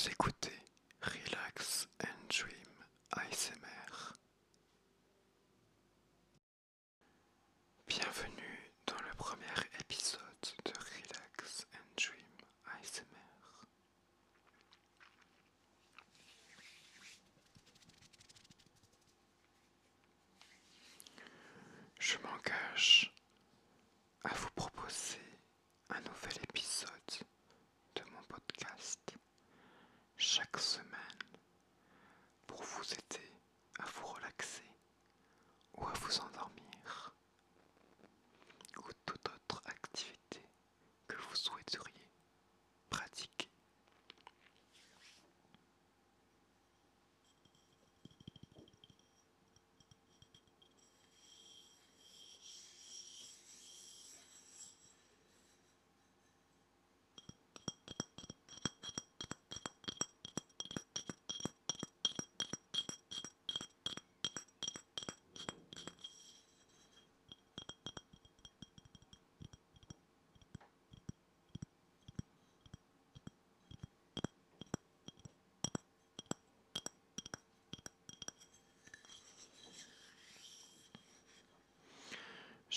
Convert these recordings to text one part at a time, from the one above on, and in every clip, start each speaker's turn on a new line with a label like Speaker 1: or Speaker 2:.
Speaker 1: Vous écoutez Relax and Dream ASMR. Bienvenue dans le premier épisode de Relax and Dream ASMR. Je m'engage à vous proposer un nouvel épisode de mon podcast chaque semaine pour vous aider à vous relaxer ou à vous endormir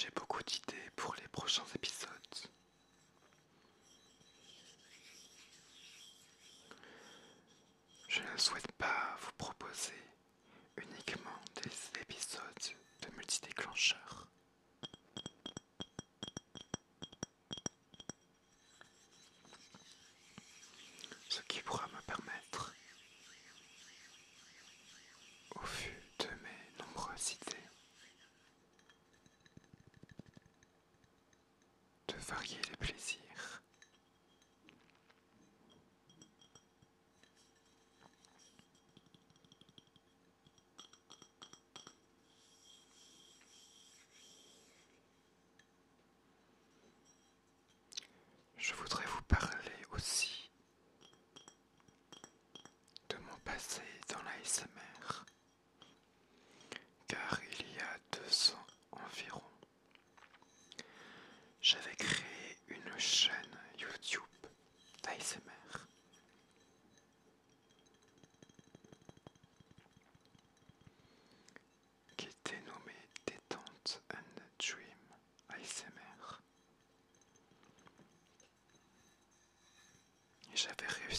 Speaker 1: J'ai beaucoup d'idées pour les prochains épisodes. Je ne souhaite pas vous proposer uniquement des épisodes de multidéclencheurs. Ce qui pourra me permettre, au vu de mes nombreuses idées, de varier les plaisirs. Je voudrais vous parler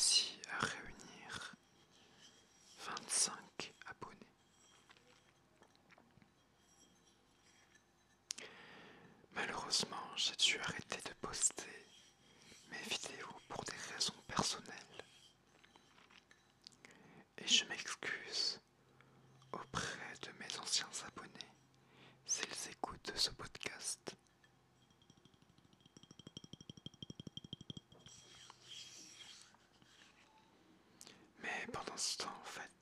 Speaker 1: réussi à réunir 25 abonnés. Malheureusement, j'ai dû arrêter de poster mes vidéos pour des raisons personnelles. Et je m'excuse auprès de mes anciens abonnés s'ils écoutent ce podcast. En fait,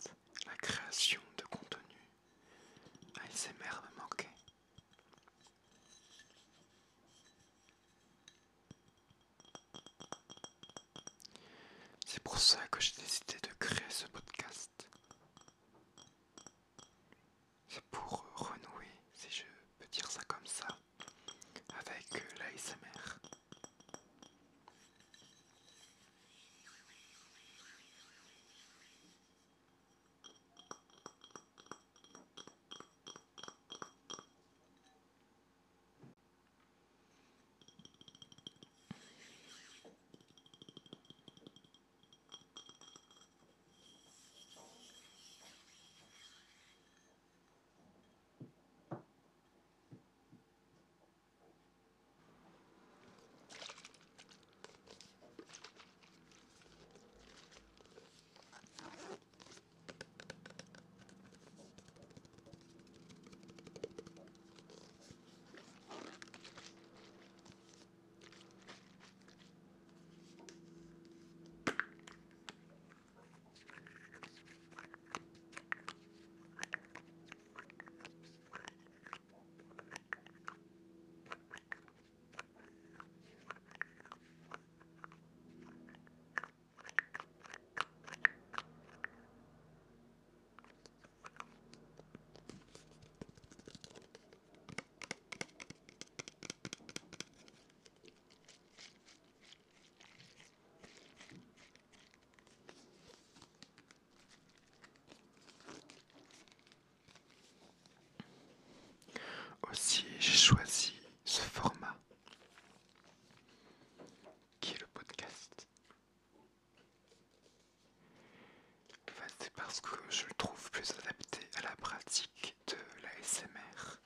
Speaker 1: parce que je le trouve plus adapté à la pratique de l'ASMR.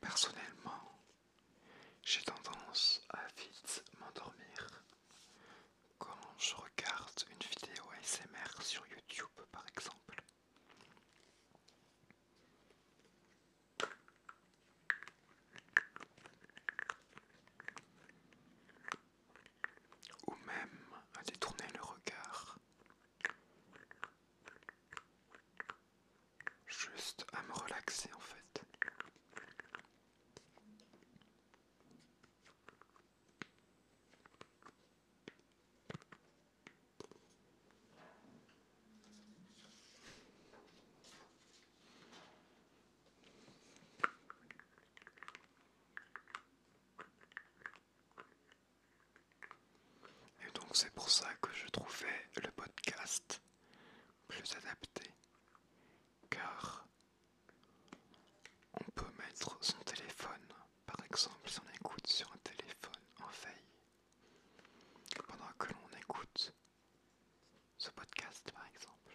Speaker 1: Personnellement, j'ai tendance à vite m'endormir quand je regarde une vidéo ASMR sur YouTube par exemple. Ou même à détourner le regard. Juste à me relaxer en fait. Et c'est pour ça que je trouvais le podcast plus adapté, car on peut mettre son téléphone, par exemple on écoute sur un téléphone en veille, pendant que l'on écoute ce podcast par exemple.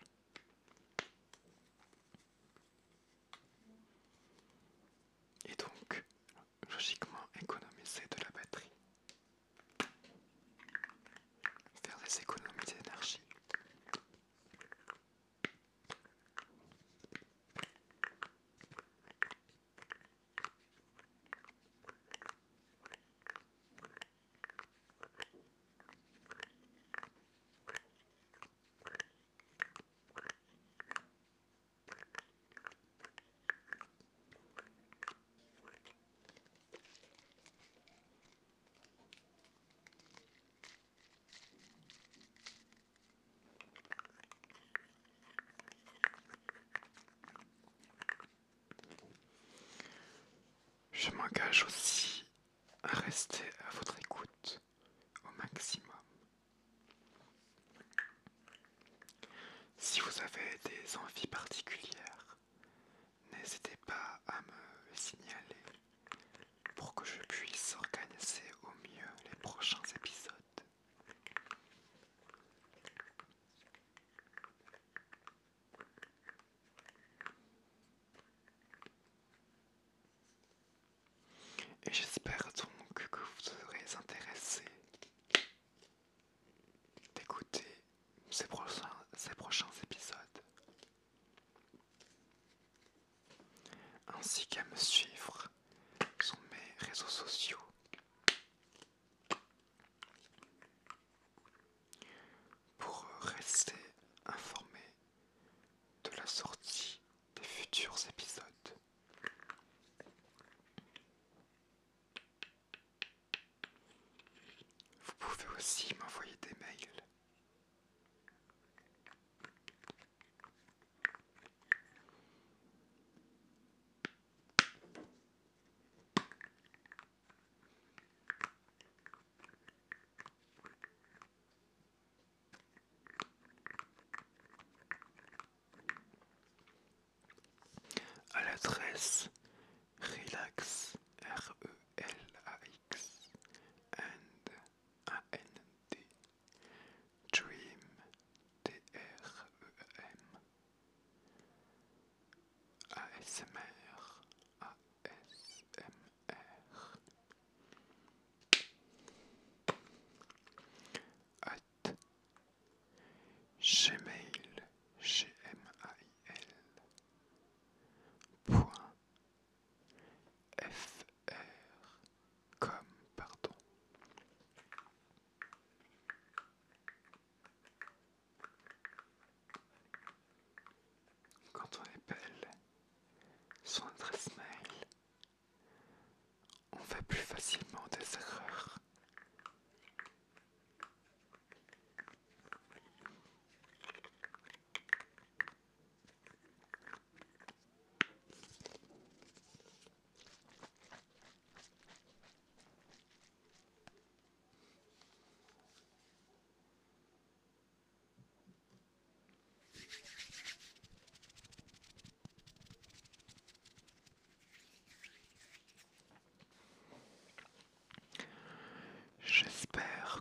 Speaker 1: Et donc, logiquement, économiser de la batterie. Faire des économies d'énergie. Je m'engage aussi à rester à votre écoute au maximum. Si vous avez des envies particulières, n'hésitez pas à me signaler pour que je puisse organiser au mieux les prochains épisodes. Ces prochains, épisodes, ainsi qu'à me suivre sur mes réseaux sociaux. Pour rester informé de la sortie des futurs épisodes. Vous pouvez aussi m'envoyer des mails. à relax. R e l a x. And a n d. Dream. D r e m. ASMR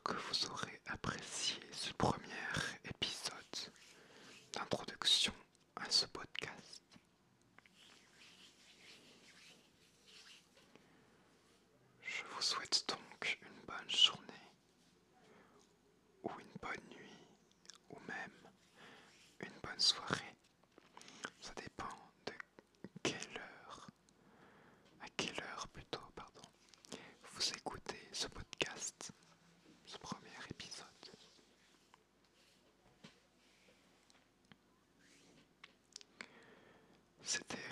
Speaker 1: que vous aurez apprécié ce premier épisode d'introduction à ce podcast. Je vous souhaite donc une bonne journée ou une bonne nuit ou même une bonne soirée. C'était